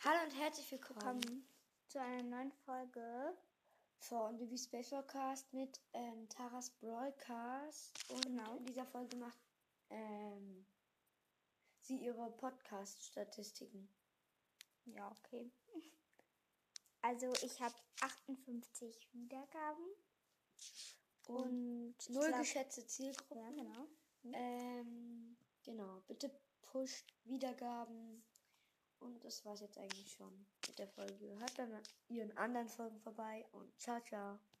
Hallo und herzlich willkommen Willkommen zu einer neuen Folge. von The Space Podcast mit ähm, Taras Broadcast. Und Genau. in dieser Folge macht ähm, sie ihre Podcast-Statistiken. Ja, okay. Also ich habe 58 Wiedergaben und, Null glaub- geschätzte Zielgruppe. Ja, genau. Ähm, genau, bitte pusht Wiedergaben. Und das war's jetzt eigentlich schon mit der Folge. Hört bei ihren anderen Folgen vorbei und ciao, ciao.